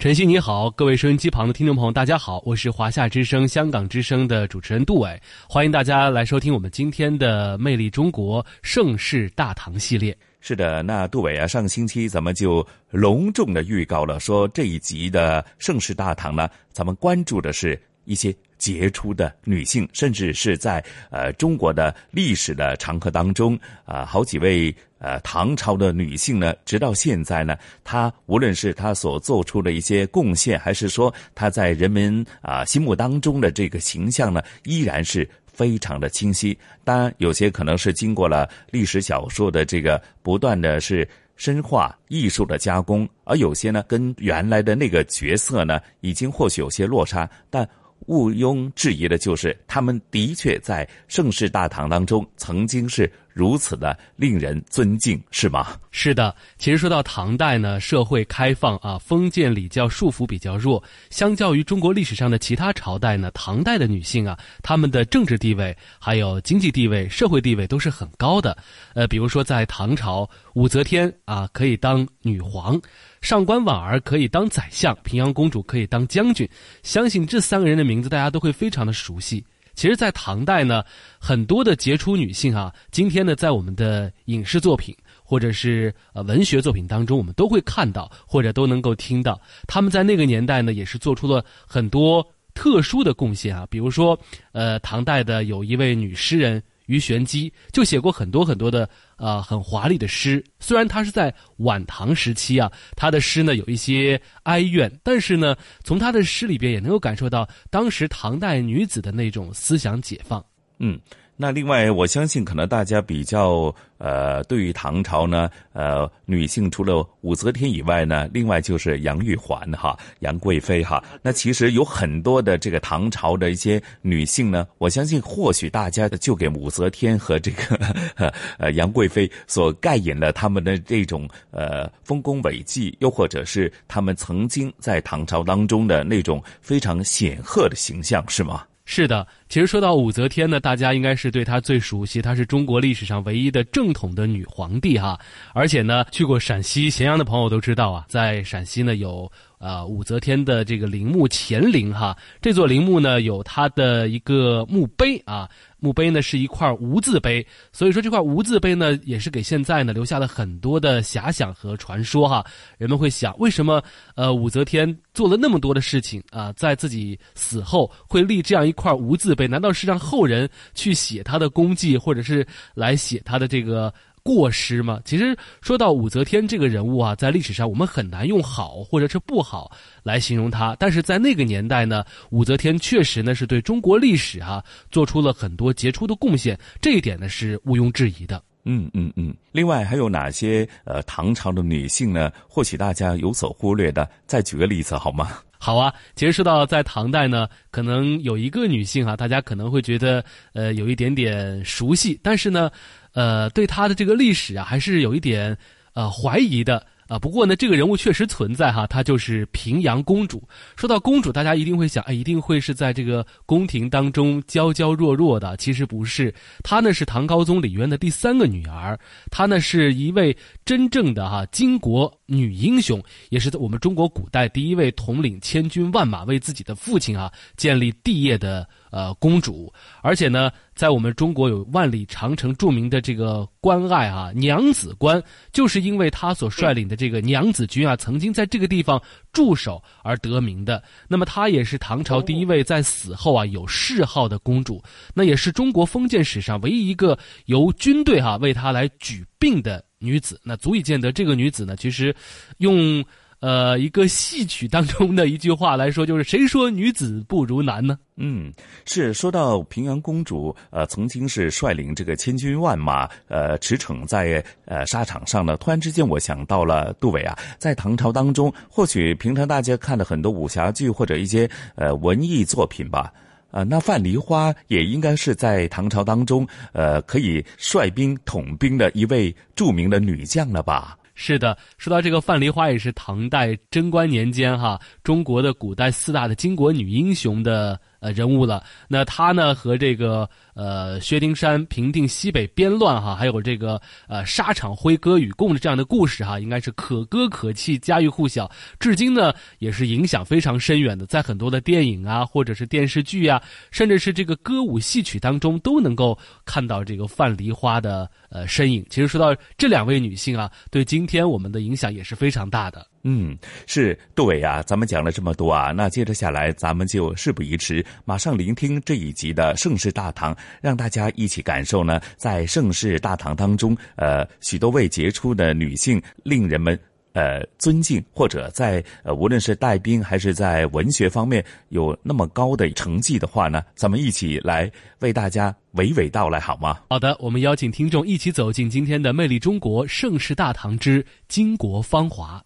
晨曦你好，各位收音机旁的听众朋友，大家好，我是华夏之声、香港之声的主持人杜伟，欢迎大家来收听我们今天的《魅力中国盛世大唐》系列。是的，那杜伟啊，上个星期咱们就隆重的预告了，说这一集的《盛世大唐》呢，咱们关注的是一些杰出的女性，甚至是在呃中国的历史的长河当中啊，好几位。呃，唐朝的女性呢，直到现在呢，她无论是她所做出的一些贡献，还是说她在人们啊心目当中的这个形象呢，依然是非常的清晰。当然，有些可能是经过了历史小说的这个不断的是深化、艺术的加工，而有些呢，跟原来的那个角色呢，已经或许有些落差，但。毋庸置疑的就是，他们的确在盛世大唐当中曾经是如此的令人尊敬，是吗？是的。其实说到唐代呢，社会开放啊，封建礼教束缚比较弱。相较于中国历史上的其他朝代呢，唐代的女性啊，她们的政治地位、还有经济地位、社会地位都是很高的。呃，比如说在唐朝，武则天啊可以当女皇。上官婉儿可以当宰相，平阳公主可以当将军，相信这三个人的名字大家都会非常的熟悉。其实，在唐代呢，很多的杰出女性啊，今天呢，在我们的影视作品或者是呃文学作品当中，我们都会看到或者都能够听到。她们在那个年代呢，也是做出了很多特殊的贡献啊。比如说，呃，唐代的有一位女诗人。于玄机就写过很多很多的呃很华丽的诗，虽然他是在晚唐时期啊，他的诗呢有一些哀怨，但是呢，从他的诗里边也能够感受到当时唐代女子的那种思想解放。嗯。那另外，我相信可能大家比较呃，对于唐朝呢，呃，女性除了武则天以外呢，另外就是杨玉环哈，杨贵妃哈。那其实有很多的这个唐朝的一些女性呢，我相信或许大家就给武则天和这个 呃杨贵妃所盖引了他们的这种呃丰功伟绩，又或者是他们曾经在唐朝当中的那种非常显赫的形象，是吗？是的，其实说到武则天呢，大家应该是对她最熟悉，她是中国历史上唯一的正统的女皇帝哈。而且呢，去过陕西咸阳的朋友都知道啊，在陕西呢有。啊，武则天的这个陵墓乾陵哈，这座陵墓呢有她的一个墓碑啊，墓碑呢是一块无字碑，所以说这块无字碑呢也是给现在呢留下了很多的遐想和传说哈。人们会想，为什么呃武则天做了那么多的事情啊，在自己死后会立这样一块无字碑？难道是让后人去写他的功绩，或者是来写他的这个？过失吗？其实说到武则天这个人物啊，在历史上我们很难用好或者是不好来形容她。但是在那个年代呢，武则天确实呢是对中国历史啊做出了很多杰出的贡献，这一点呢是毋庸置疑的。嗯嗯嗯。另外还有哪些呃唐朝的女性呢？或许大家有所忽略的，再举个例子好吗？好啊。其实说到在唐代呢，可能有一个女性啊，大家可能会觉得呃有一点点熟悉，但是呢。呃，对他的这个历史啊，还是有一点呃怀疑的啊。不过呢，这个人物确实存在哈，她就是平阳公主。说到公主，大家一定会想，哎，一定会是在这个宫廷当中娇娇弱弱的。其实不是，她呢是唐高宗李渊的第三个女儿，她呢是一位真正的哈巾帼女英雄，也是在我们中国古代第一位统领千军万马为自己的父亲啊建立帝业的呃公主，而且呢，在我们中国有万里长城著名的这个关隘啊，娘子关，就是因为她所率领的这个娘子军啊，曾经在这个地方驻守而得名的。那么她也是唐朝第一位在死后啊有谥号的公主，那也是中国封建史上唯一一个由军队哈为她来举病的女子。那足以见得这个女子呢，其实用。呃，一个戏曲当中的一句话来说，就是谁说女子不如男呢？嗯，是说到平阳公主，呃，曾经是率领这个千军万马，呃，驰骋在呃沙场上呢。突然之间，我想到了杜伟啊，在唐朝当中，或许平常大家看的很多武侠剧或者一些呃文艺作品吧，啊，那范梨花也应该是在唐朝当中，呃，可以率兵统兵的一位著名的女将了吧？是的，说到这个范梨花，也是唐代贞观年间哈中国的古代四大的巾帼女英雄的。呃，人物了。那他呢，和这个呃薛丁山平定西北边乱哈，还有这个呃沙场挥戈与共的这样的故事哈，应该是可歌可泣，家喻户晓，至今呢也是影响非常深远的。在很多的电影啊，或者是电视剧啊，甚至是这个歌舞戏曲当中，都能够看到这个范梨花的呃身影。其实说到这两位女性啊，对今天我们的影响也是非常大的。嗯，是杜伟啊，咱们讲了这么多啊，那接着下来，咱们就事不宜迟，马上聆听这一集的盛世大唐，让大家一起感受呢，在盛世大唐当中，呃，许多位杰出的女性，令人们呃尊敬，或者在呃无论是带兵还是在文学方面有那么高的成绩的话呢，咱们一起来为大家娓娓道来好吗？好的，我们邀请听众一起走进今天的《魅力中国盛世大唐之巾帼芳华》。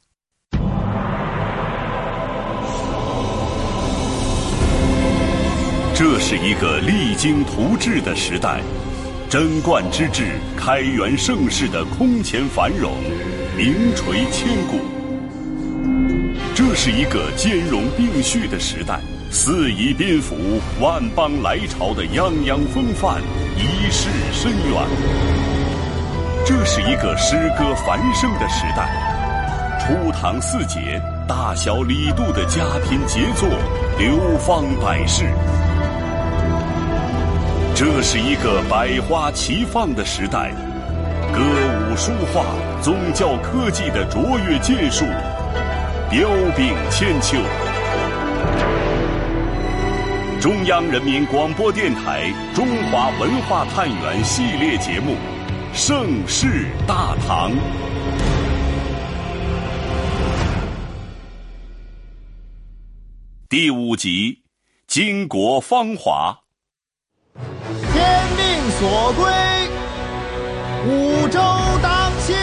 这是一个励精图治的时代，贞观之治、开元盛世的空前繁荣，名垂千古。这是一个兼容并蓄的时代，四夷宾服、万邦来朝的泱泱风范，一世深远。这是一个诗歌繁盛的时代，初唐四杰、大小李杜的佳品杰作流芳百世。这是一个百花齐放的时代，歌舞书画、宗教科技的卓越建树，彪炳千秋。中央人民广播电台《中华文化探源》系列节目《盛世大唐》第五集《巾帼芳华》。所归，五洲当兴，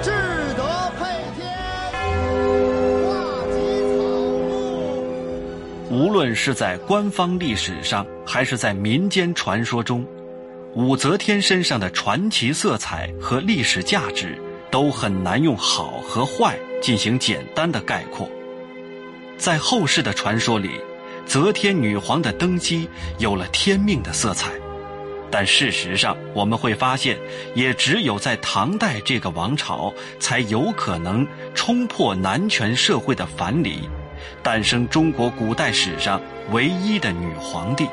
志得配天，画及草木。无论是在官方历史上，还是在民间传说中，武则天身上的传奇色彩和历史价值，都很难用好和坏进行简单的概括。在后世的传说里，则天女皇的登基有了天命的色彩。但事实上，我们会发现，也只有在唐代这个王朝，才有可能冲破男权社会的樊篱，诞生中国古代史上唯一的女皇帝，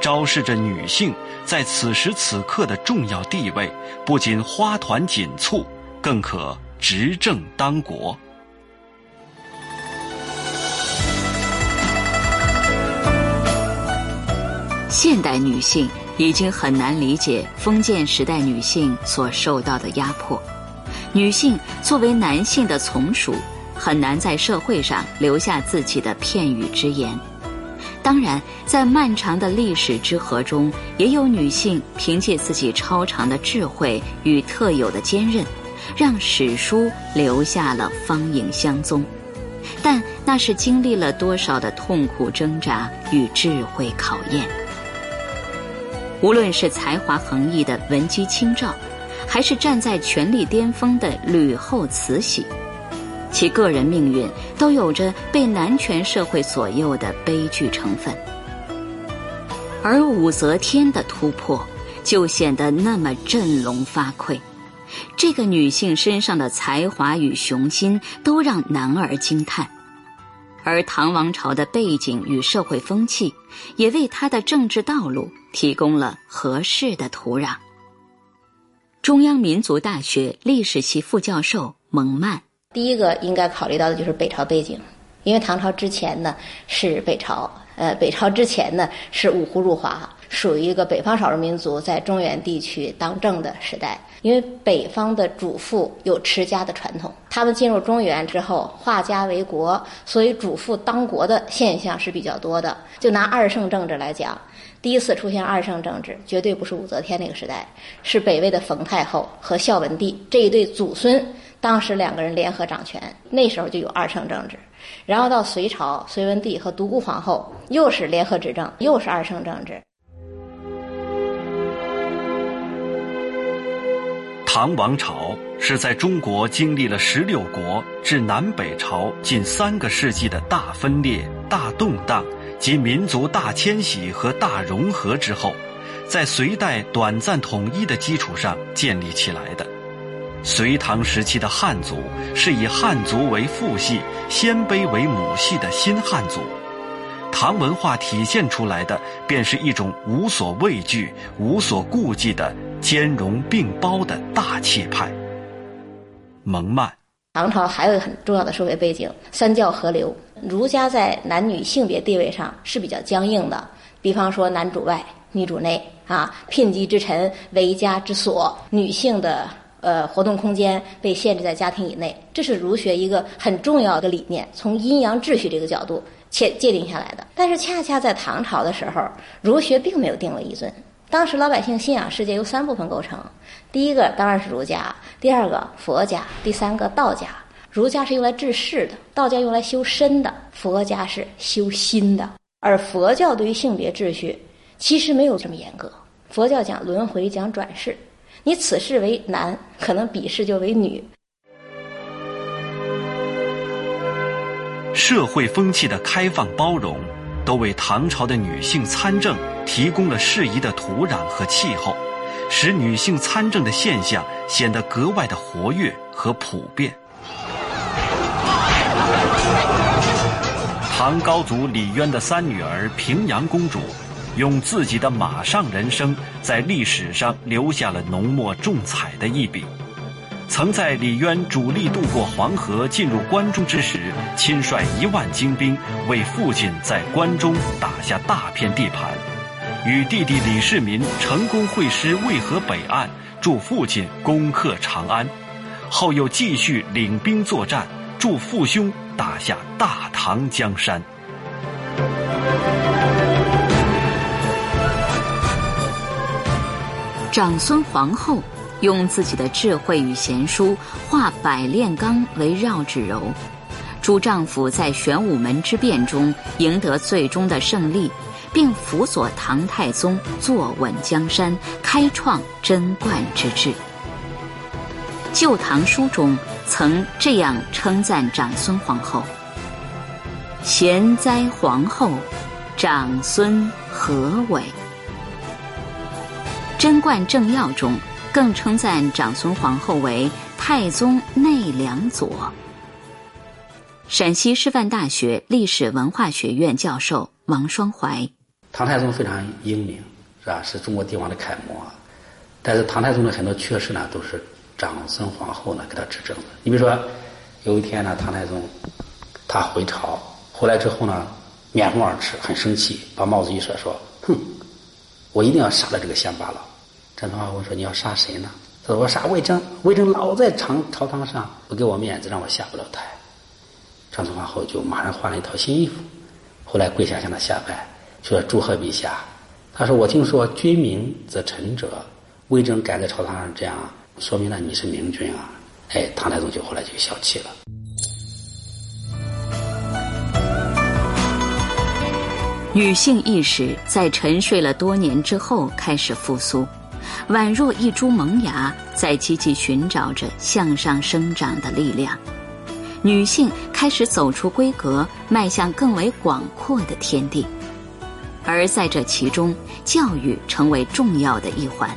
昭示着女性在此时此刻的重要地位，不仅花团锦簇，更可执政当国。现代女性。已经很难理解封建时代女性所受到的压迫，女性作为男性的从属，很难在社会上留下自己的片语之言。当然，在漫长的历史之河中，也有女性凭借自己超长的智慧与特有的坚韧，让史书留下了芳影相踪。但那是经历了多少的痛苦挣扎与智慧考验。无论是才华横溢的文姬清照，还是站在权力巅峰的吕后慈禧，其个人命运都有着被男权社会左右的悲剧成分。而武则天的突破，就显得那么振聋发聩。这个女性身上的才华与雄心，都让男儿惊叹。而唐王朝的背景与社会风气，也为他的政治道路提供了合适的土壤。中央民族大学历史系副教授蒙曼，第一个应该考虑到的就是北朝背景，因为唐朝之前呢是北朝，呃，北朝之前呢是五胡入华，属于一个北方少数民族在中原地区当政的时代。因为北方的主妇有持家的传统，他们进入中原之后化家为国，所以主妇当国的现象是比较多的。就拿二圣政治来讲，第一次出现二圣政治，绝对不是武则天那个时代，是北魏的冯太后和孝文帝这一对祖孙，当时两个人联合掌权，那时候就有二圣政治。然后到隋朝，隋文帝和独孤皇后又是联合执政，又是二圣政治。唐王朝是在中国经历了十六国至南北朝近三个世纪的大分裂、大动荡及民族大迁徙和大融合之后，在隋代短暂统一的基础上建立起来的。隋唐时期的汉族是以汉族为父系、鲜卑为母系的新汉族。唐文化体现出来的，便是一种无所畏惧、无所顾忌的兼容并包的大气派。蒙曼，唐朝还有一个很重要的社会背景：三教合流。儒家在男女性别地位上是比较僵硬的，比方说男主外，女主内啊，聘姬之臣为家之所，女性的呃活动空间被限制在家庭以内，这是儒学一个很重要的理念。从阴阳秩序这个角度。切界定下来的，但是恰恰在唐朝的时候，儒学并没有定为一尊。当时老百姓信仰世界由三部分构成，第一个当然是儒家，第二个佛家，第三个道家。儒家是用来治世的，道家用来修身的，佛家是修心的。而佛教对于性别秩序其实没有这么严格，佛教讲轮回，讲转世，你此世为男，可能彼世就为女。社会风气的开放包容，都为唐朝的女性参政提供了适宜的土壤和气候，使女性参政的现象显得格外的活跃和普遍。唐高祖李渊的三女儿平阳公主，用自己的马上人生，在历史上留下了浓墨重彩的一笔。曾在李渊主力渡过黄河进入关中之时，亲率一万精兵为父亲在关中打下大片地盘，与弟弟李世民成功会师渭河北岸，助父亲攻克长安，后又继续领兵作战，助父兄打下大唐江山。长孙皇后。用自己的智慧与贤淑，化百炼钢为绕指柔，助丈夫在玄武门之变中赢得最终的胜利，并辅佐唐太宗坐稳江山，开创贞观之治。《旧唐书》中曾这样称赞长孙皇后：“贤哉皇后，长孙何伟。”《贞观政要》中。更称赞长孙皇后为太宗内良佐。陕西师范大学历史文化学院教授王双怀，唐太宗非常英明，是吧？是中国帝王的楷模。但是唐太宗的很多缺失呢，都是长孙皇后呢给他指正的。你比如说，有一天呢，唐太宗他回朝回来之后呢，面红耳赤，很生气，把帽子一甩，说：“哼，我一定要杀了这个乡巴佬。”张春华问说：“你要杀谁呢？”他说：“我杀魏征，魏征老在朝朝堂上不给我面子，让我下不了台。”张春华后就马上换了一套新衣服，后来跪下向他下拜，说：“祝贺陛下。”他说：“我听说君明则臣者，魏征敢在朝堂上这样，说明了你是明君啊！”哎，唐太宗就后来就消气了。女性意识在沉睡了多年之后开始复苏。宛若一株萌芽，在积极寻找着向上生长的力量。女性开始走出规格，迈向更为广阔的天地。而在这其中，教育成为重要的一环，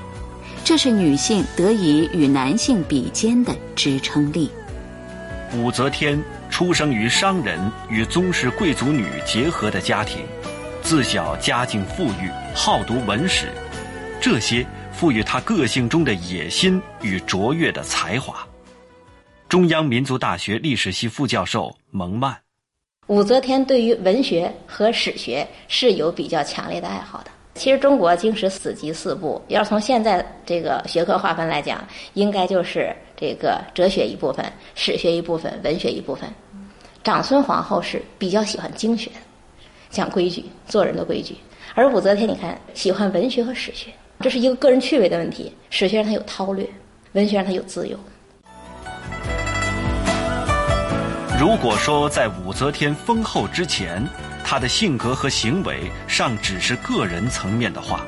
这是女性得以与男性比肩的支撑力。武则天。出生于商人与宗室贵族女结合的家庭，自小家境富裕，好读文史，这些赋予他个性中的野心与卓越的才华。中央民族大学历史系副教授蒙曼，武则天对于文学和史学是有比较强烈的爱好的。其实中国经史子集四部，要从现在这个学科划分来讲，应该就是这个哲学一部分、史学一部分、文学一部分。长孙皇后是比较喜欢经学，讲规矩、做人的规矩，而武则天你看喜欢文学和史学，这是一个个人趣味的问题。史学让他有韬略，文学让他有自由。如果说在武则天封后之前，她的性格和行为尚只是个人层面的话，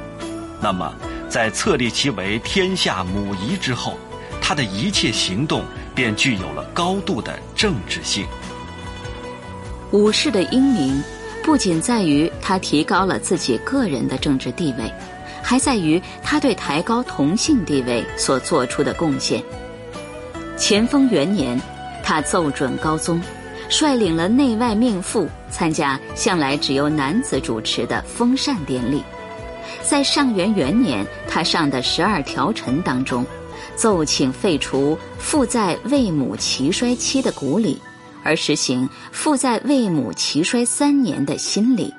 那么在册立其为天下母仪之后，她的一切行动便具有了高度的政治性。武氏的英明，不仅在于他提高了自己个人的政治地位，还在于他对抬高同性地位所做出的贡献。乾丰元年。他奏准高宗，率领了内外命妇参加向来只由男子主持的封禅典礼。在上元元年，他上的十二条陈当中，奏请废除“父在魏母齐衰期”的古礼，而实行“父在魏母齐衰三年”的新礼。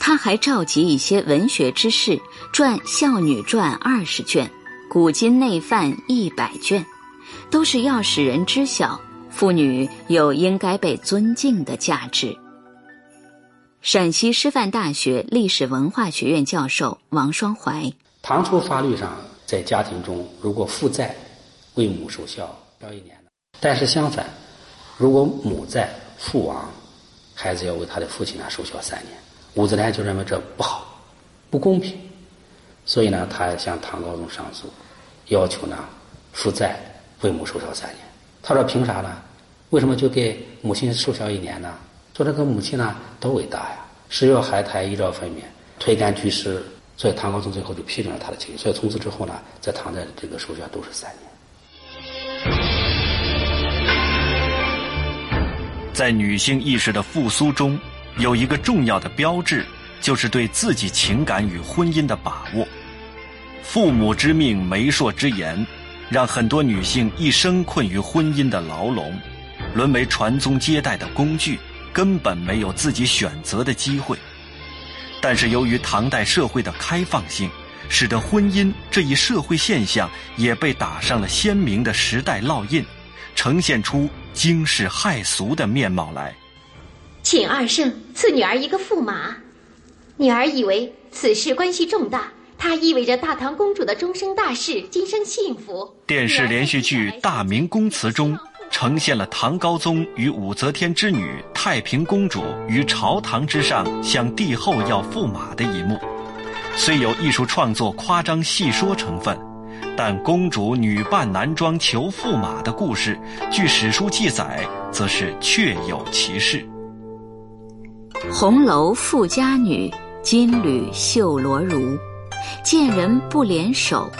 他还召集一些文学之士，撰《孝女传》二十卷，《古今内范》一百卷。都是要使人知晓妇女有应该被尊敬的价值。陕西师范大学历史文化学院教授王双怀：唐初法律上，在家庭中，如果父在，为母守孝要一年；但是相反，如果母在，父亡，孩子要为他的父亲啊守孝三年。武则天就认为这不好，不公平，所以呢，他向唐高宗上诉，要求呢父在。为母受孝三年，他说凭啥呢？为什么就给母亲受孝一年呢？说这个母亲呢多伟大呀！十月怀胎一朝分娩，推干居士，所以唐高宗最后就批准了他的请求。所以从此之后呢，在唐代的这个守孝都是三年。在女性意识的复苏中，有一个重要的标志，就是对自己情感与婚姻的把握。父母之命，媒妁之言。让很多女性一生困于婚姻的牢笼，沦为传宗接代的工具，根本没有自己选择的机会。但是，由于唐代社会的开放性，使得婚姻这一社会现象也被打上了鲜明的时代烙印，呈现出惊世骇俗的面貌来。请二圣赐女儿一个驸马，女儿以为此事关系重大。它意味着大唐公主的终生大事，今生幸福。电视连续剧《大明宫词》中呈现了唐高宗与武则天之女太平公主于朝堂之上向帝后要驸马的一幕。虽有艺术创作夸张戏说成分，但公主女扮男装求驸马的故事，据史书记载，则是确有其事。红楼富家女，金缕绣罗襦。见人不联手，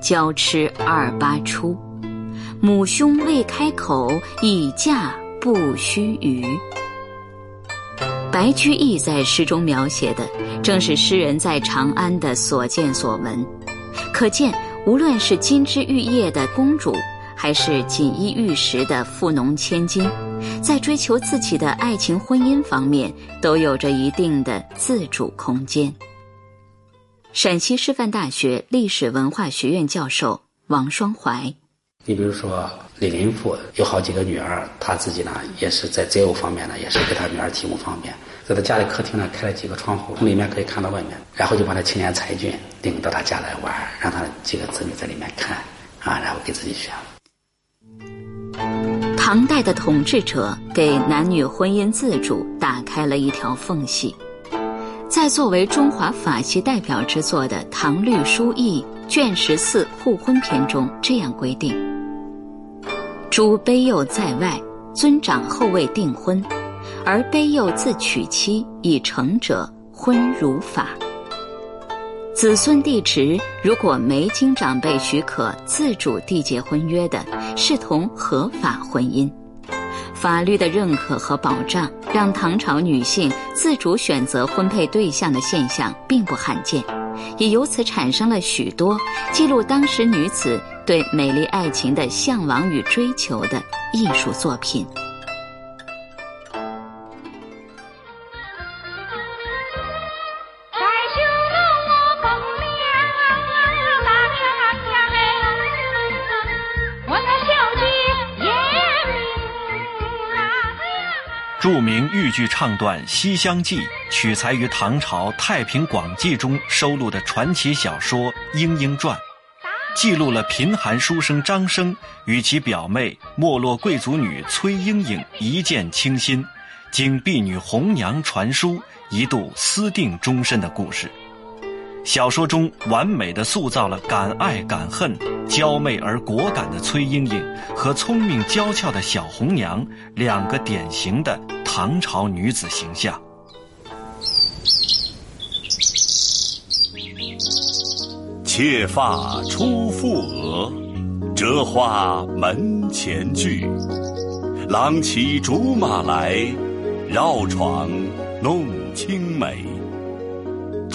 娇痴二八出。母兄未开口，已嫁不须臾。白居易在诗中描写的，正是诗人在长安的所见所闻。可见，无论是金枝玉叶的公主，还是锦衣玉食的富农千金，在追求自己的爱情婚姻方面，都有着一定的自主空间。陕西师范大学历史文化学院教授王双怀，你比如说李林甫有好几个女儿，他自己呢也是在择偶方面呢，也是给他女儿提供方便，在他家里客厅呢开了几个窗户，从里面可以看到外面，然后就把那青年才俊领到他家来玩，让他几个子女在里面看，啊，然后给自己选。唐代的统治者给男女婚姻自主打开了一条缝隙。在作为中华法系代表之作的《唐律疏议》卷十四互婚篇中这样规定：诸卑幼在外，尊长后未订婚，而卑幼自娶妻以成者，婚如法。子孙弟侄如果没经长辈许可自主缔结婚约的，视同合法婚姻。法律的认可和保障，让唐朝女性自主选择婚配对象的现象并不罕见，也由此产生了许多记录当时女子对美丽爱情的向往与追求的艺术作品。著名豫剧唱段《西厢记》取材于唐朝《太平广记》中收录的传奇小说《莺莺传》，记录了贫寒书生张生与其表妹没落贵族女崔莺莺一见倾心，经婢女红娘传书，一度私定终身的故事。小说中完美的塑造了敢爱敢恨、娇媚而果敢的崔莺莺和聪明娇俏的小红娘两个典型的唐朝女子形象。妾发初覆额，折花门前剧。郎骑竹马来，绕床弄青梅。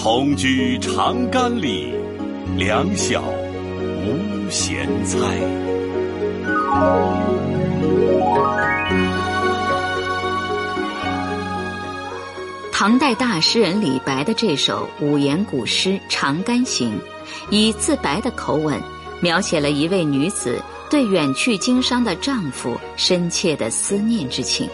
同居长干里，两小无嫌猜。唐代大诗人李白的这首五言古诗《长干行》，以自白的口吻，描写了一位女子对远去经商的丈夫深切的思念之情。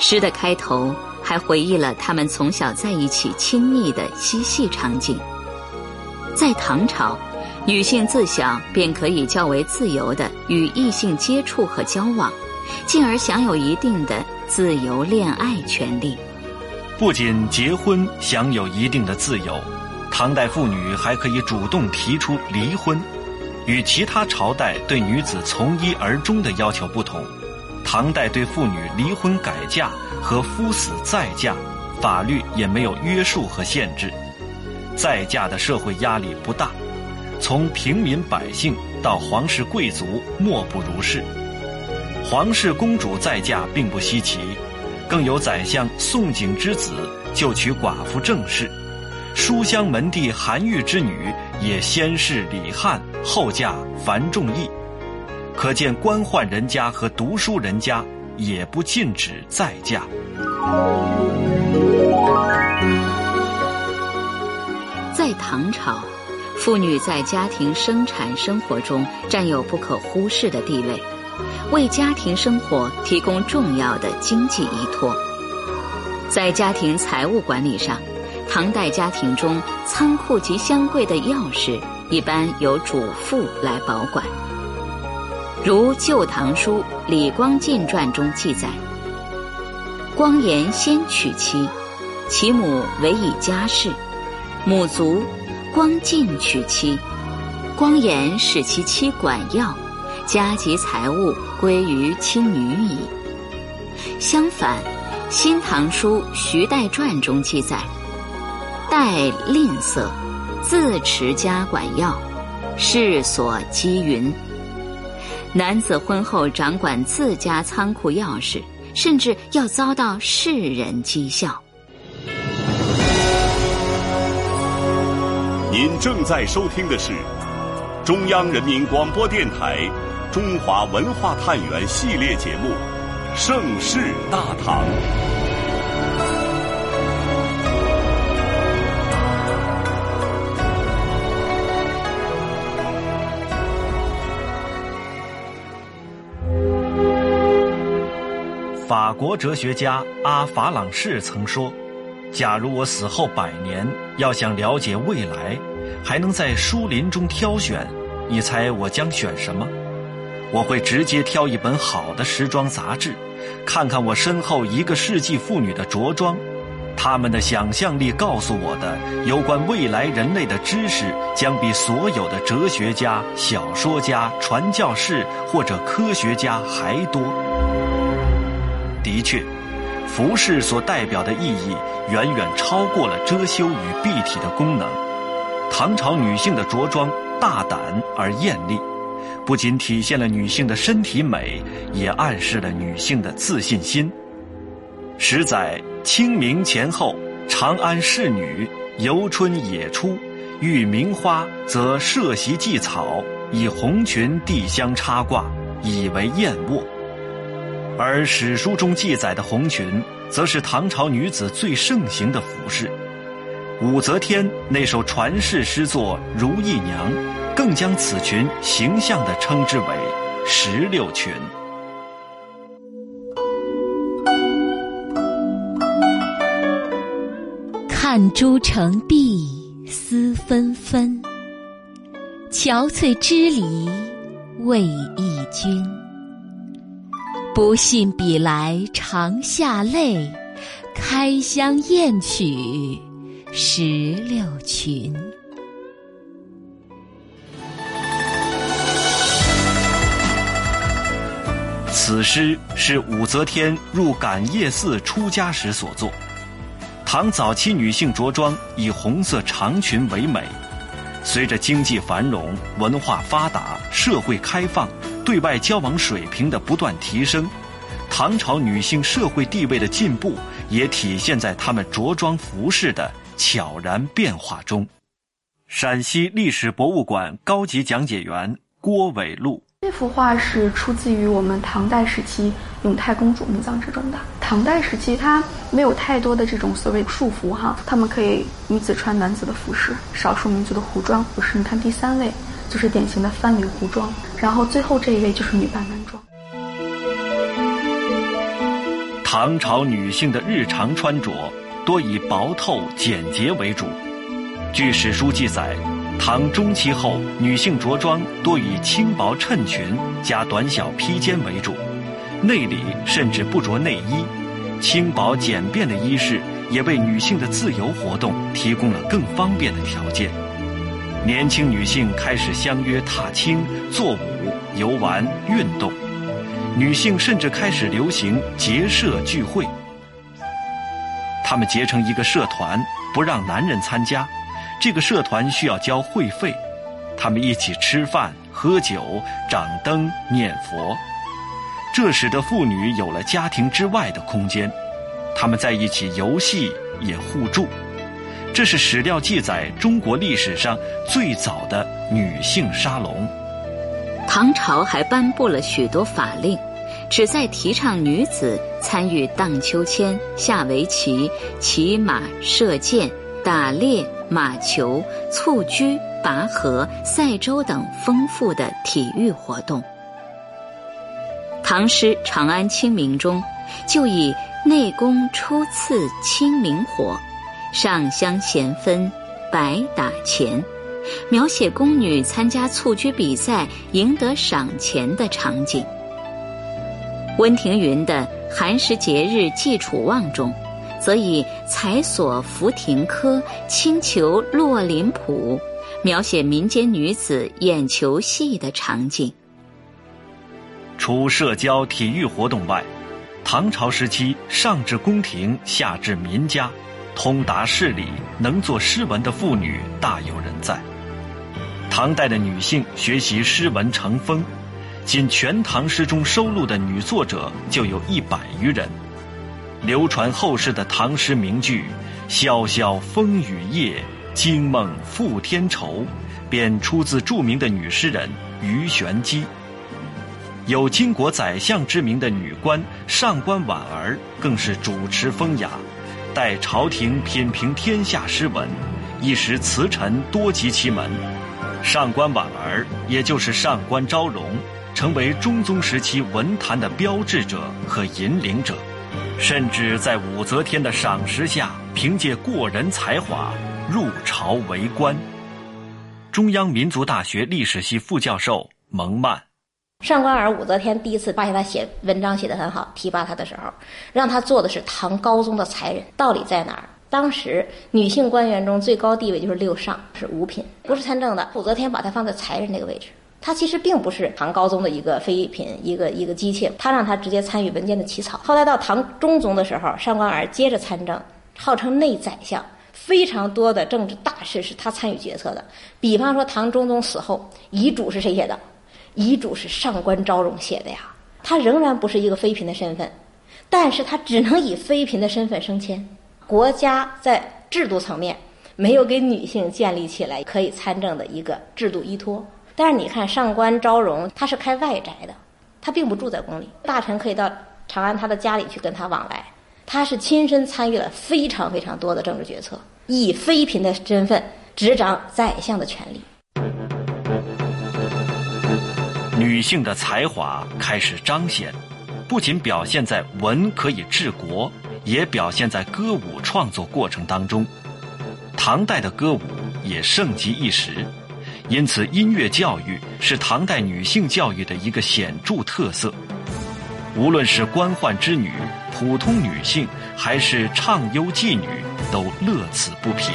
诗的开头。还回忆了他们从小在一起亲密的嬉戏场景。在唐朝，女性自小便可以较为自由的与异性接触和交往，进而享有一定的自由恋爱权利。不仅结婚享有一定的自由，唐代妇女还可以主动提出离婚。与其他朝代对女子从一而终的要求不同，唐代对妇女离婚改嫁。和夫死再嫁，法律也没有约束和限制，再嫁的社会压力不大，从平民百姓到皇室贵族莫不如是。皇室公主再嫁并不稀奇，更有宰相宋璟之子就娶寡妇郑氏，书香门第韩愈之女也先是李翰，后嫁樊仲义，可见官宦人家和读书人家。也不禁止再嫁。在唐朝，妇女在家庭生产生活中占有不可忽视的地位，为家庭生活提供重要的经济依托。在家庭财务管理上，唐代家庭中仓库及箱柜的钥匙一般由主妇来保管。如《旧唐书·李光进传》中记载：光颜先娶妻，其母委以家事；母卒，光进娶妻，光颜使其妻管药，家及财物归于亲女矣。相反，《新唐书·徐代传》中记载：代吝啬，自持家管药，世所积云。男子婚后掌管自家仓库钥匙，甚至要遭到世人讥笑。您正在收听的是中央人民广播电台《中华文化探源》系列节目《盛世大唐》。法国哲学家阿法朗士曾说：“假如我死后百年，要想了解未来，还能在书林中挑选，你猜我将选什么？我会直接挑一本好的时装杂志，看看我身后一个世纪妇女的着装，他们的想象力告诉我的有关未来人类的知识，将比所有的哲学家、小说家、传教士或者科学家还多。”的确，服饰所代表的意义远远超过了遮羞与蔽体的功能。唐朝女性的着装大胆而艳丽，不仅体现了女性的身体美，也暗示了女性的自信心。十载清明前后，长安仕女游春野出，遇名花则设席祭草，以红裙递香插挂，以为燕卧。而史书中记载的红裙，则是唐朝女子最盛行的服饰。武则天那首传世诗作《如意娘》，更将此裙形象地称之为“石榴裙”。看朱成碧思纷纷，憔悴支离为忆君。不信比来长下泪，开箱验取石榴裙。此诗是武则天入感业寺出家时所作。唐早期女性着装以红色长裙为美，随着经济繁荣、文化发达、社会开放。对外交往水平的不断提升，唐朝女性社会地位的进步也体现在她们着装服饰的悄然变化中。陕西历史博物馆高级讲解员郭伟禄：这幅画是出自于我们唐代时期永泰公主墓葬之中的。唐代时期，它没有太多的这种所谓束缚哈，她们可以女子穿男子的服饰，少数民族的服装。不是，你看第三位。就是典型的番禺胡装，然后最后这一位就是女扮男装。唐朝女性的日常穿着多以薄透简洁为主。据史书记载，唐中期后女性着装多以轻薄衬裙加短小披肩为主，内里甚至不着内衣。轻薄简便的衣饰也为女性的自由活动提供了更方便的条件。年轻女性开始相约踏青、作舞、游玩、运动，女性甚至开始流行结社聚会。她们结成一个社团，不让男人参加，这个社团需要交会费。她们一起吃饭、喝酒、掌灯、念佛，这使得妇女有了家庭之外的空间。她们在一起游戏，也互助。这是史料记载中国历史上最早的女性沙龙。唐朝还颁布了许多法令，旨在提倡女子参与荡秋千、下围棋、骑马、射箭、打猎、马球、蹴鞠、拔河、赛舟等丰富的体育活动。唐诗《长安清明》中就以内宫初次清明火。上香咸分，白打钱，描写宫女参加蹴鞠比赛赢得赏钱的场景。温庭筠的《寒食节日祭楚望》中，则以采索浮亭柯，轻裘落林浦，描写民间女子演球戏的场景。除社交体育活动外，唐朝时期上至宫廷，下至民家。通达事理、能作诗文的妇女大有人在。唐代的女性学习诗文成风，仅《全唐诗》中收录的女作者就有一百余人。流传后世的唐诗名句“潇潇风雨夜，惊梦复添愁”，便出自著名的女诗人鱼玄机。有巾帼宰相之名的女官上官婉儿，更是主持风雅。待朝廷品评天下诗文，一时词臣多及其门。上官婉儿，也就是上官昭容，成为中宗时期文坛的标志者和引领者，甚至在武则天的赏识下，凭借过人才华入朝为官。中央民族大学历史系副教授蒙曼。上官儿，武则天第一次发现他写文章写得很好，提拔他的时候，让他做的是唐高宗的才人。道理在哪儿？当时女性官员中最高地位就是六上，是五品，不是参政的。武则天把他放在才人这个位置，他其实并不是唐高宗的一个妃嫔，一个一个姬妾，他让他直接参与文件的起草。后来到唐中宗的时候，上官儿接着参政，号称内宰相，非常多的政治大事是他参与决策的。比方说唐中宗死后，遗嘱是谁写的？遗嘱是上官昭容写的呀，她仍然不是一个妃嫔的身份，但是她只能以妃嫔的身份升迁。国家在制度层面没有给女性建立起来可以参政的一个制度依托。但是你看上官昭容，她是开外宅的，她并不住在宫里，大臣可以到长安她的家里去跟她往来。她是亲身参与了非常非常多的政治决策，以妃嫔的身份执掌宰相的权力。女性的才华开始彰显，不仅表现在文可以治国。也表现在歌舞创作过程当中。唐代的歌舞也盛极一时，因此音乐教育是唐代女性教育的一个显著特色。无论是官宦之女、普通女性，还是唱优妓女，都乐此不疲。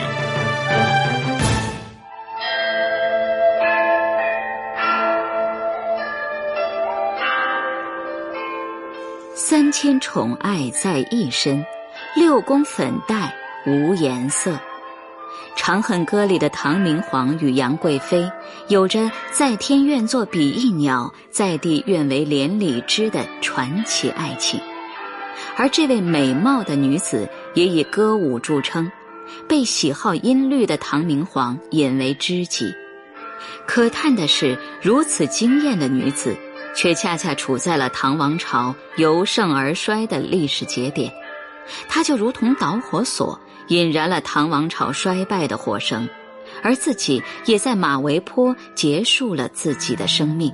三千宠爱在一身，六宫粉黛无颜色。《长恨歌》里的唐明皇与杨贵妃，有着在天愿作比翼鸟，在地愿为连理枝的传奇爱情。而这位美貌的女子也以歌舞著称，被喜好音律的唐明皇引为知己。可叹的是，如此惊艳的女子。却恰恰处在了唐王朝由盛而衰的历史节点，它就如同导火索，引燃了唐王朝衰败的火绳，而自己也在马嵬坡结束了自己的生命，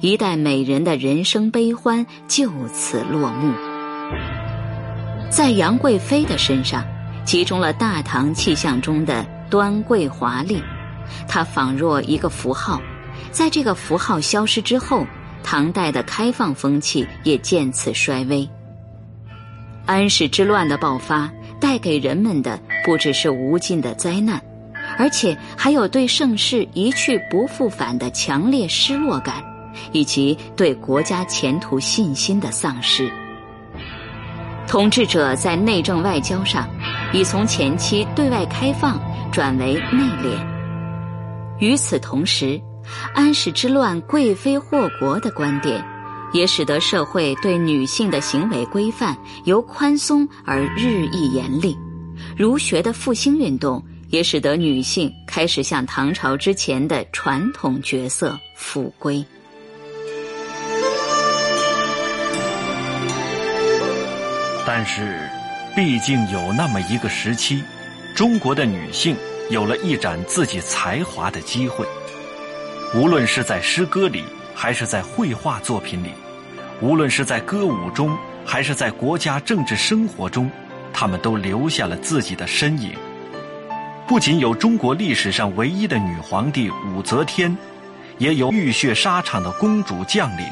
一代美人的人生悲欢就此落幕。在杨贵妃的身上，集中了大唐气象中的端贵华丽，她仿若一个符号，在这个符号消失之后。唐代的开放风气也渐次衰微。安史之乱的爆发带给人们的不只是无尽的灾难，而且还有对盛世一去不复返的强烈失落感，以及对国家前途信心的丧失。统治者在内政外交上，已从前期对外开放转为内敛。与此同时。安史之乱，贵妃祸国的观点，也使得社会对女性的行为规范由宽松而日益严厉。儒学的复兴运动，也使得女性开始向唐朝之前的传统角色复归。但是，毕竟有那么一个时期，中国的女性有了一展自己才华的机会。无论是在诗歌里，还是在绘画作品里，无论是在歌舞中，还是在国家政治生活中，他们都留下了自己的身影。不仅有中国历史上唯一的女皇帝武则天，也有浴血沙场的公主将领；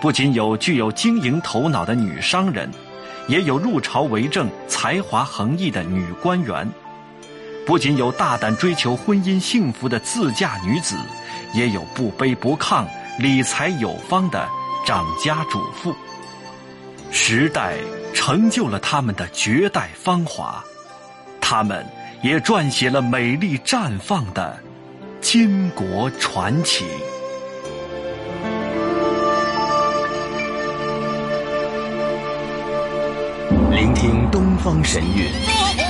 不仅有具有经营头脑的女商人，也有入朝为政、才华横溢的女官员；不仅有大胆追求婚姻幸福的自嫁女子。也有不卑不亢、理财有方的掌家主妇。时代成就了他们的绝代芳华，他们也撰写了美丽绽放的巾帼传奇。聆听东方神韵。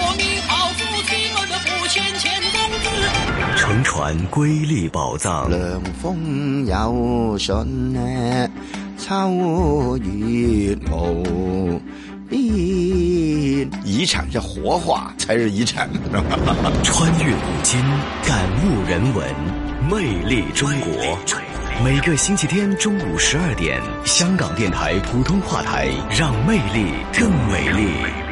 乘船瑰丽宝藏。凉风有信呢，秋月无边。遗产是活化才是遗产，穿越古今，感悟人文，魅力中国。每个星期天中午十二点，香港电台普通话台，让魅力更美丽。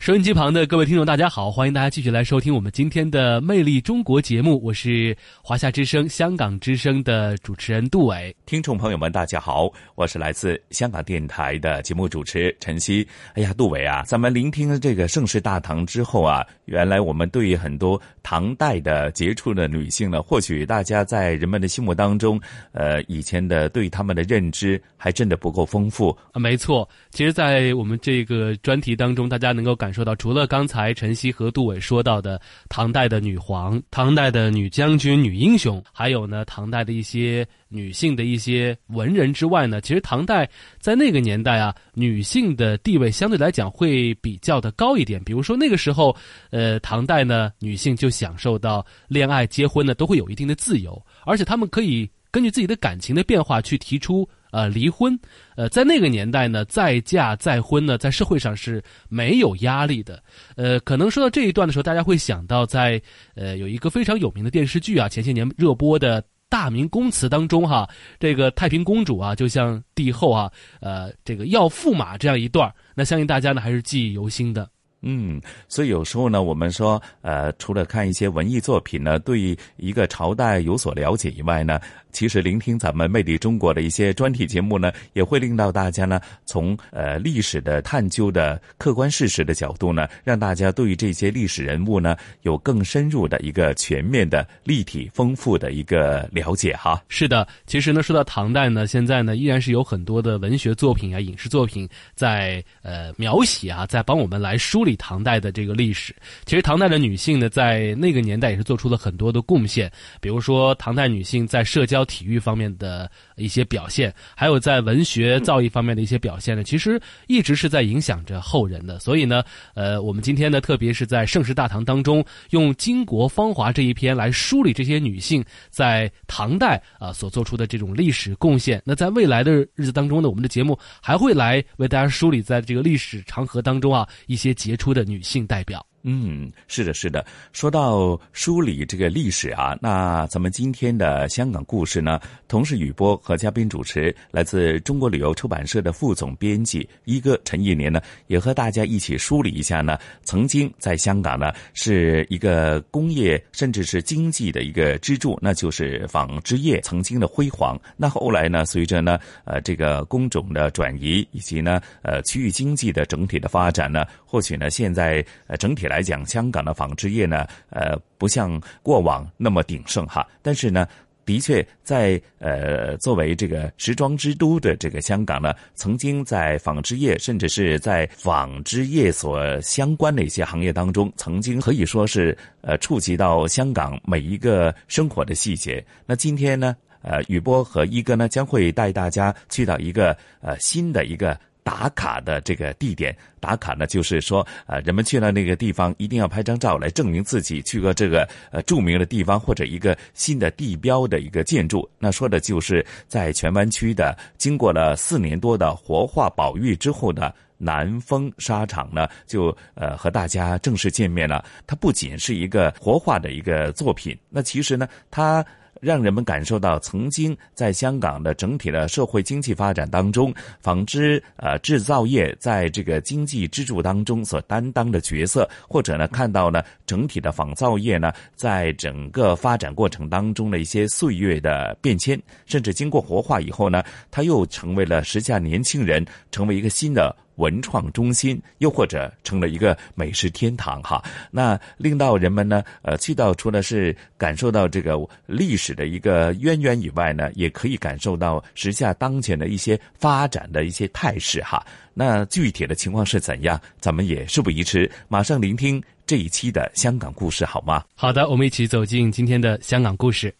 收音机旁的各位听众，大家好，欢迎大家继续来收听我们今天的《魅力中国》节目，我是华夏之声、香港之声的主持人杜伟。听众朋友们，大家好，我是来自香港电台的节目主持陈曦。哎呀，杜伟啊，咱们聆听了这个盛世大唐之后啊，原来我们对于很多唐代的杰出的女性呢，或许大家在人们的心目当中，呃，以前的对他们的认知还真的不够丰富啊。没错，其实，在我们这个专题当中，大家能够感。感受到，除了刚才晨曦和杜伟说到的唐代的女皇、唐代的女将军、女英雄，还有呢唐代的一些女性的一些文人之外呢，其实唐代在那个年代啊，女性的地位相对来讲会比较的高一点。比如说那个时候，呃，唐代呢，女性就享受到恋爱、结婚呢都会有一定的自由，而且她们可以根据自己的感情的变化去提出。呃，离婚，呃，在那个年代呢，再嫁再婚呢，在社会上是没有压力的。呃，可能说到这一段的时候，大家会想到，在呃有一个非常有名的电视剧啊，前些年热播的《大明宫词》当中，哈，这个太平公主啊，就像帝后啊，呃，这个要驸马这样一段，那相信大家呢还是记忆犹新的。嗯，所以有时候呢，我们说，呃，除了看一些文艺作品呢，对一个朝代有所了解以外呢。其实聆听咱们《魅力中国》的一些专题节目呢，也会令到大家呢，从呃历史的探究的客观事实的角度呢，让大家对于这些历史人物呢，有更深入的一个全面的、立体、丰富的一个了解哈。是的，其实呢，说到唐代呢，现在呢，依然是有很多的文学作品啊、影视作品在呃描写啊，在帮我们来梳理唐代的这个历史。其实唐代的女性呢，在那个年代也是做出了很多的贡献，比如说唐代女性在社交。体育方面的一些表现，还有在文学造诣方面的一些表现呢，其实一直是在影响着后人的。所以呢，呃，我们今天呢，特别是在《盛世大唐》当中，用《巾帼芳华》这一篇来梳理这些女性在唐代啊所做出的这种历史贡献。那在未来的日子当中呢，我们的节目还会来为大家梳理在这个历史长河当中啊一些杰出出的女性代表。嗯，是的，是的。说到梳理这个历史啊，那咱们今天的香港故事呢，同是雨波和嘉宾主持，来自中国旅游出版社的副总编辑一哥陈一年呢，也和大家一起梳理一下呢，曾经在香港呢是一个工业甚至是经济的一个支柱，那就是纺织业曾经的辉煌。那后来呢，随着呢呃这个工种的转移以及呢呃区域经济的整体的发展呢，或许呢现在呃整体。来讲，香港的纺织业呢，呃，不像过往那么鼎盛哈。但是呢，的确在呃，作为这个时装之都的这个香港呢，曾经在纺织业，甚至是在纺织业所相关的一些行业当中，曾经可以说是呃，触及到香港每一个生活的细节。那今天呢，呃，雨波和一哥呢，将会带大家去到一个呃新的一个。打卡的这个地点，打卡呢，就是说，呃，人们去了那个地方，一定要拍张照来证明自己去过这个呃著名的地方或者一个新的地标的一个建筑。那说的就是在荃湾区的，经过了四年多的活化保育之后的南丰沙场呢，就呃和大家正式见面了。它不仅是一个活化的一个作品，那其实呢，它。让人们感受到曾经在香港的整体的社会经济发展当中，纺织呃制造业在这个经济支柱当中所担当的角色，或者呢看到呢整体的仿造业呢在整个发展过程当中的一些岁月的变迁，甚至经过活化以后呢，它又成为了时下年轻人成为一个新的。文创中心，又或者成了一个美食天堂，哈，那令到人们呢，呃，去到除了是感受到这个历史的一个渊源以外呢，也可以感受到时下当前的一些发展的一些态势，哈。那具体的情况是怎样？咱们也事不宜迟，马上聆听这一期的香港故事，好吗？好的，我们一起走进今天的香港故事。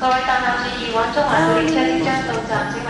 各位大家注意，往中环古列车即将到站，请勿超越黄线。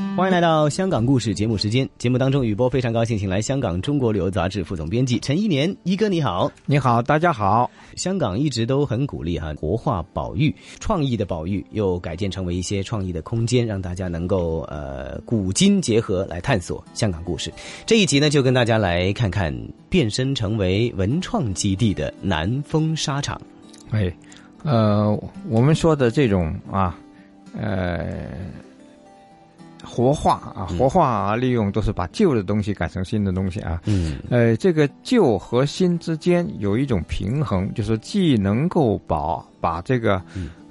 欢迎来到香港故事节目时间。节目当中，雨波非常高兴，请来香港中国旅游杂志副总编辑陈一年一哥，你好，你好，大家好。香港一直都很鼓励哈国画保育，创意的保育又改建成为一些创意的空间，让大家能够呃古今结合来探索香港故事。这一集呢，就跟大家来看看变身成为文创基地的南风沙场。哎，呃，我们说的这种啊，呃。活化啊，活化啊，利用都是把旧的东西改成新的东西啊。嗯，呃，这个旧和新之间有一种平衡，就是既能够保把这个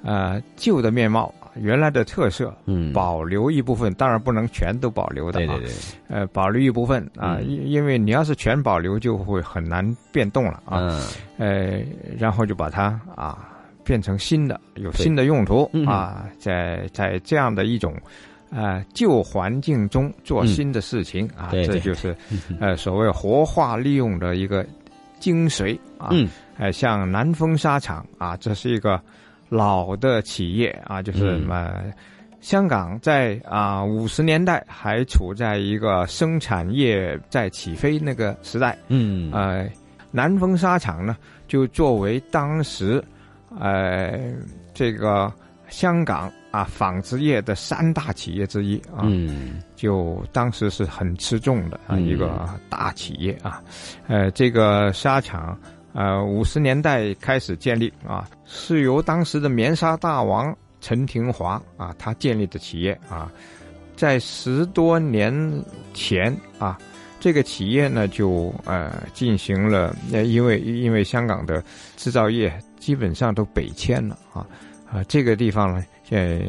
呃旧的面貌原来的特色，嗯，保留一部分，当然不能全都保留的对对对，呃，保留一部分啊，因因为你要是全保留，就会很难变动了啊，嗯，呃，然后就把它啊变成新的，有新的用途啊，在在这样的一种。啊，旧环境中做新的事情啊，这就是呃所谓活化利用的一个精髓啊。像南丰沙场啊，这是一个老的企业啊，就是呃，香港在啊五十年代还处在一个生产业在起飞那个时代。嗯，呃，南丰沙场呢，就作为当时呃这个香港。啊，纺织业的三大企业之一啊，嗯，就当时是很吃重的啊，一个大企业啊，呃，这个纱厂呃，五十年代开始建立啊，是由当时的棉纱大王陈廷华啊，他建立的企业啊，在十多年前啊，这个企业呢就呃进行了，呃，因为因为香港的制造业基本上都北迁了啊，啊，这个地方呢。呃，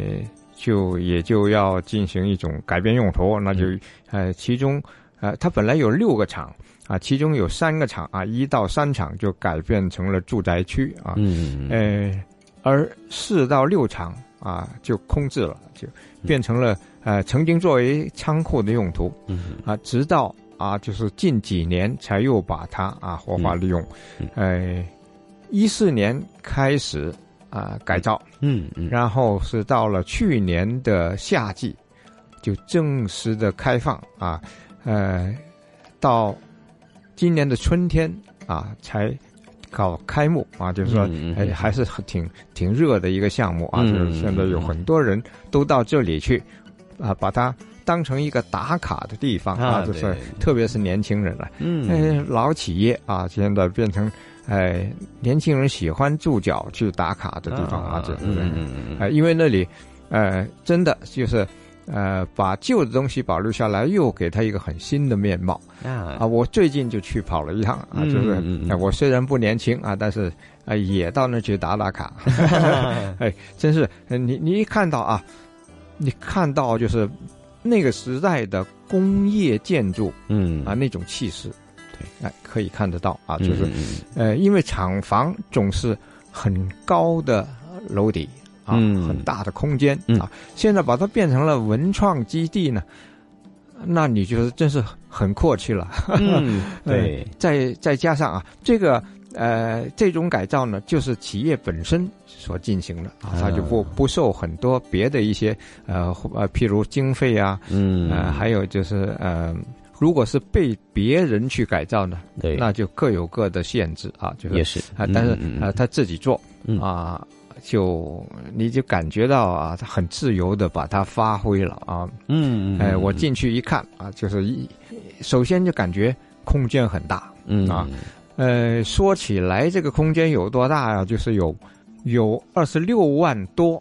就也就要进行一种改变用途，那就呃，其中呃，它本来有六个厂啊，其中有三个厂啊，一到三厂就改变成了住宅区啊，嗯，呃，而四到六厂啊就空置了，就变成了呃曾经作为仓库的用途，嗯。啊，直到啊就是近几年才又把它啊活化利用，呃，一四年开始。啊，改造，嗯嗯，然后是到了去年的夏季，就正式的开放啊，呃，到今年的春天啊才搞开幕啊，就是说，哎，还是挺挺热的一个项目啊，就是现在有很多人都到这里去啊，把它当成一个打卡的地方啊，就是特别是年轻人了，嗯，老企业啊，现在变成。哎，年轻人喜欢驻脚去打卡的地方啊，这嗯嗯嗯，哎，因为那里，呃，真的就是，呃，把旧的东西保留下来，又给它一个很新的面貌啊。啊，我最近就去跑了一趟啊，就是，我虽然不年轻啊，但是啊，也到那去打打卡。哎，真是，你你一看到啊，你看到就是那个时代的工业建筑，嗯啊，那种气势。哎，可以看得到啊，就是，呃，因为厂房总是很高的楼底啊，很大的空间啊，现在把它变成了文创基地呢，那你就是真是很阔气了。嗯，对，再再加上啊，这个呃，这种改造呢，就是企业本身所进行的啊，它就不不受很多别的一些呃呃，譬如经费啊，嗯，呃，还有就是呃。如果是被别人去改造呢，对，那就各有各的限制啊，就是也是。啊，但是啊，他自己做啊，就你就感觉到啊，他很自由的把它发挥了啊，嗯，哎，我进去一看啊，就是一首先就感觉空间很大，嗯啊，呃，说起来这个空间有多大呀？就是有有二十六万多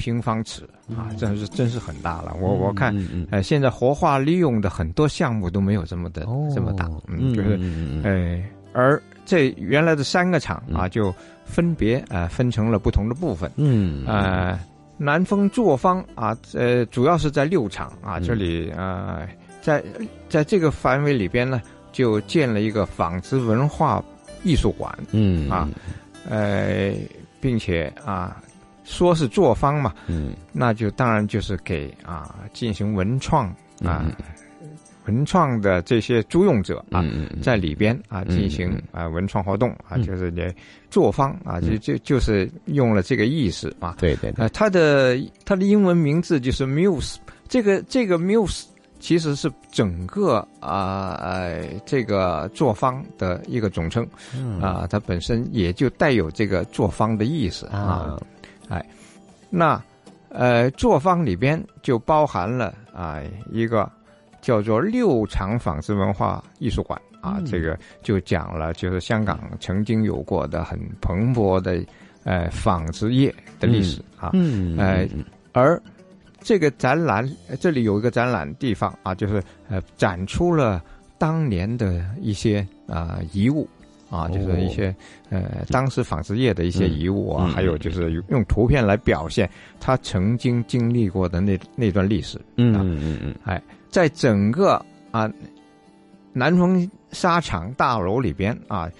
平方尺。啊，真是真是很大了。我我看，呃，现在活化利用的很多项目都没有这么的这么大。嗯，就是，哎，而这原来的三个厂啊，就分别啊分成了不同的部分。嗯，呃，南丰作坊啊，呃，主要是在六厂啊，这里啊，在在这个范围里边呢，就建了一个纺织文化艺术馆。嗯，啊，呃，并且啊。说是作坊嘛，嗯，那就当然就是给啊进行文创啊，文创的这些租用者啊，在里边啊进行啊文创活动啊，就是你作坊啊，就就就是用了这个意思啊，对对，呃，它的它的英文名字就是 Muse，这个这个 Muse 其实是整个啊呃这个作坊的一个总称，啊，它本身也就带有这个作坊的意思啊。哎，那呃，作坊里边就包含了啊一个叫做六厂纺织文化艺术馆啊，这个就讲了就是香港曾经有过的很蓬勃的呃纺织业的历史啊，嗯，呃，而这个展览这里有一个展览地方啊，就是呃展出了当年的一些啊遗物啊，就是一些呃当时纺织业的一些遗物啊，还有就是用图片来表现他曾经经历过的那那段历史。嗯嗯嗯，哎，在整个啊南丰纱厂大楼里边啊，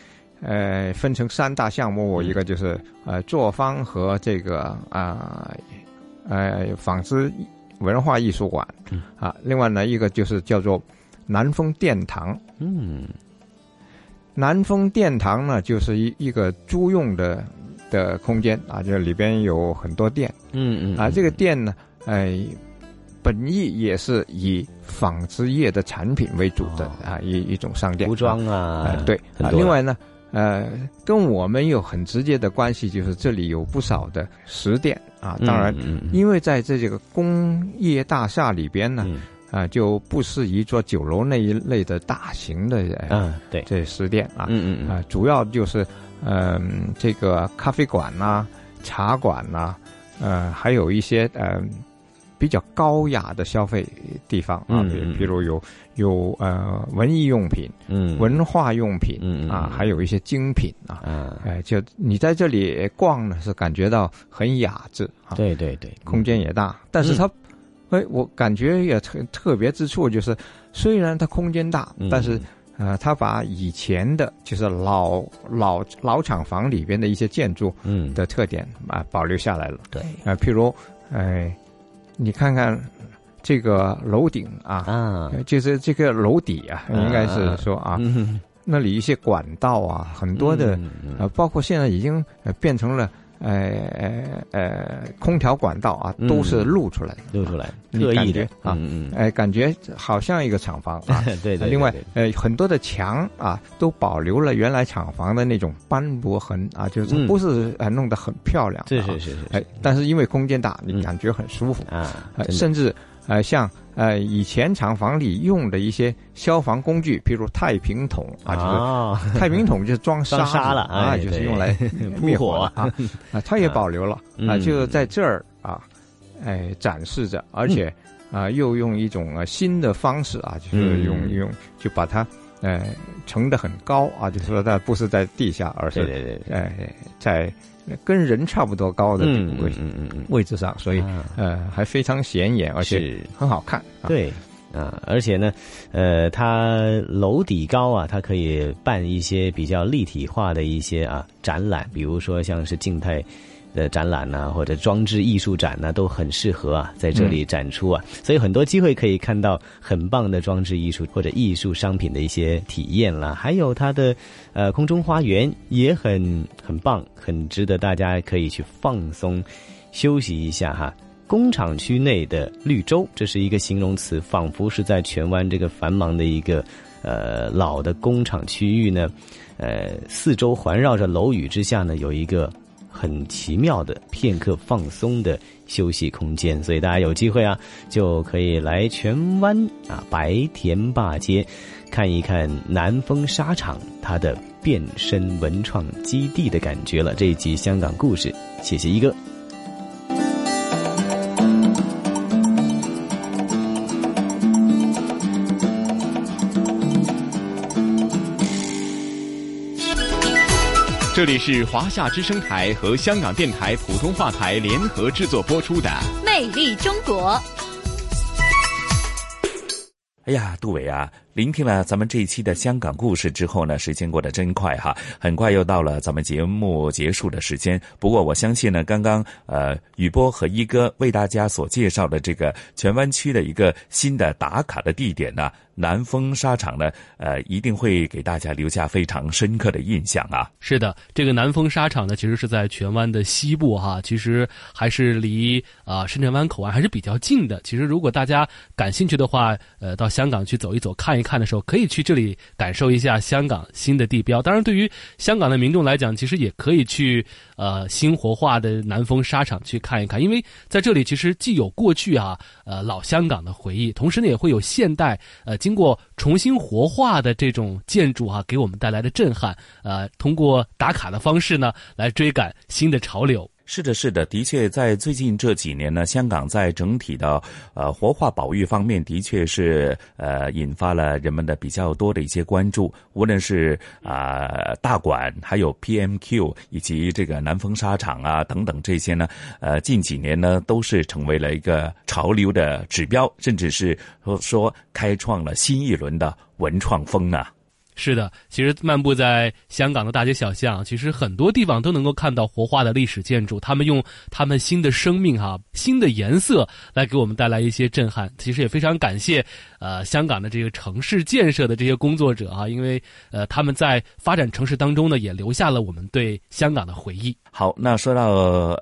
呃，分成三大项目，一个就是呃作坊和这个啊呃纺织文化艺术馆，啊，另外呢一个就是叫做南丰殿堂。嗯。南丰殿堂呢，就是一一个租用的的空间啊，就里边有很多店，嗯嗯，啊，这个店呢，哎，本意也是以纺织业的产品为主的啊，一一种商店，服装啊，对，啊，另外呢，呃，跟我们有很直接的关系，就是这里有不少的食店啊，当然，因为在这这个工业大厦里边呢。啊，就不适宜做酒楼那一类的大型的，嗯，对，这食店啊，嗯嗯啊，主要就是，嗯，这个咖啡馆呐、茶馆呐，呃，还有一些呃比较高雅的消费地方啊，比比如有有呃文艺用品，嗯，文化用品，嗯啊，还有一些精品啊，嗯，哎，就你在这里逛呢，是感觉到很雅致啊，对对对，空间也大，但是它。哎，我感觉也特特别之处就是，虽然它空间大，但是，呃，它把以前的，就是老老老厂房里边的一些建筑，嗯，的特点啊保留下来了。对，啊，譬如，哎，你看看这个楼顶啊，啊，就是这个楼底啊，应该是说啊，那里一些管道啊，很多的，呃，包括现在已经变成了。呃呃呃，空调管道啊，都是露出来的，露出来，特意的啊，哎，感觉好像一个厂房啊。对对。另外，呃，很多的墙啊，都保留了原来厂房的那种斑驳痕啊，就是不是呃弄得很漂亮。是是是是。哎，但是因为空间大，你感觉很舒服啊，甚至。呃，像呃以前厂房里用的一些消防工具，比如太平桶啊，就是 太平桶就是装沙了啊，就是用来 灭火啊啊，它也 保留了啊，就在这儿啊，哎展示着，而且啊又用一种啊新的方式啊，就是用用就把它呃盛的很高啊，就是说它不是在地下，而是哎在。跟人差不多高的这个位嗯嗯嗯位置上，所以呃还非常显眼，而且很好看。对啊，而且呢，呃，它楼底高啊，它可以办一些比较立体化的一些啊展览，比如说像是静态。的展览呐，或者装置艺术展呢，都很适合啊，在这里展出啊，所以很多机会可以看到很棒的装置艺术或者艺术商品的一些体验了。还有它的呃空中花园也很很棒，很值得大家可以去放松休息一下哈。工厂区内的绿洲，这是一个形容词，仿佛是在荃湾这个繁忙的一个呃老的工厂区域呢，呃四周环绕着楼宇之下呢，有一个。很奇妙的片刻放松的休息空间，所以大家有机会啊，就可以来荃湾啊白田坝街看一看南丰沙场它的变身文创基地的感觉了。这一集香港故事，谢谢一哥。这里是华夏之声台和香港电台普通话台联合制作播出的《魅力中国》。哎呀，杜伟啊！聆听了咱们这一期的香港故事之后呢，时间过得真快哈，很快又到了咱们节目结束的时间。不过我相信呢，刚刚呃雨波和一哥为大家所介绍的这个荃湾区的一个新的打卡的地点呢，南丰沙场呢，呃一定会给大家留下非常深刻的印象啊。是的，这个南丰沙场呢，其实是在荃湾的西部哈，其实还是离啊深圳湾口岸还是比较近的。其实如果大家感兴趣的话，呃到香港去走一走看一。看看的时候可以去这里感受一下香港新的地标。当然，对于香港的民众来讲，其实也可以去呃新活化的南丰沙场去看一看，因为在这里其实既有过去啊呃老香港的回忆，同时呢也会有现代呃经过重新活化的这种建筑啊给我们带来的震撼。呃，通过打卡的方式呢来追赶新的潮流。是的，是的，的确，在最近这几年呢，香港在整体的呃活化保育方面，的确是呃引发了人们的比较多的一些关注。无论是啊大馆，还有 PMQ，以及这个南风沙场啊等等这些呢，呃，近几年呢都是成为了一个潮流的指标，甚至是说开创了新一轮的文创风啊。是的，其实漫步在香港的大街小巷，其实很多地方都能够看到活化的历史建筑。他们用他们新的生命哈、新的颜色来给我们带来一些震撼。其实也非常感谢呃香港的这个城市建设的这些工作者啊，因为呃他们在发展城市当中呢，也留下了我们对香港的回忆。好，那说到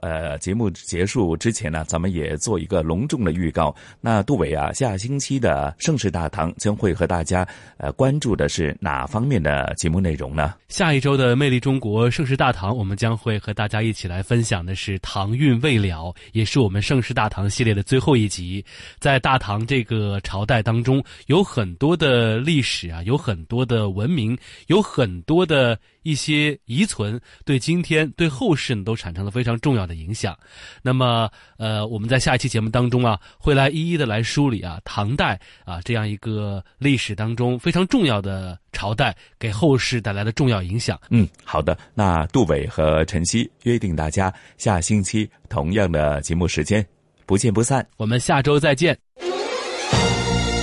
呃节目结束之前呢，咱们也做一个隆重的预告。那杜伟啊，下星期的盛世大堂将会和大家呃关注的是哪？方面的节目内容呢？下一周的《魅力中国盛世大唐》，我们将会和大家一起来分享的是“唐韵未了”，也是我们盛世大唐系列的最后一集。在大唐这个朝代当中，有很多的历史啊，有很多的文明，有很多的。一些遗存对今天对后世呢都产生了非常重要的影响。那么，呃，我们在下一期节目当中啊，会来一一的来梳理啊，唐代啊这样一个历史当中非常重要的朝代给后世带来的重要影响。嗯，好的。那杜伟和晨曦约定大家下星期同样的节目时间不见不散。我们下周再见。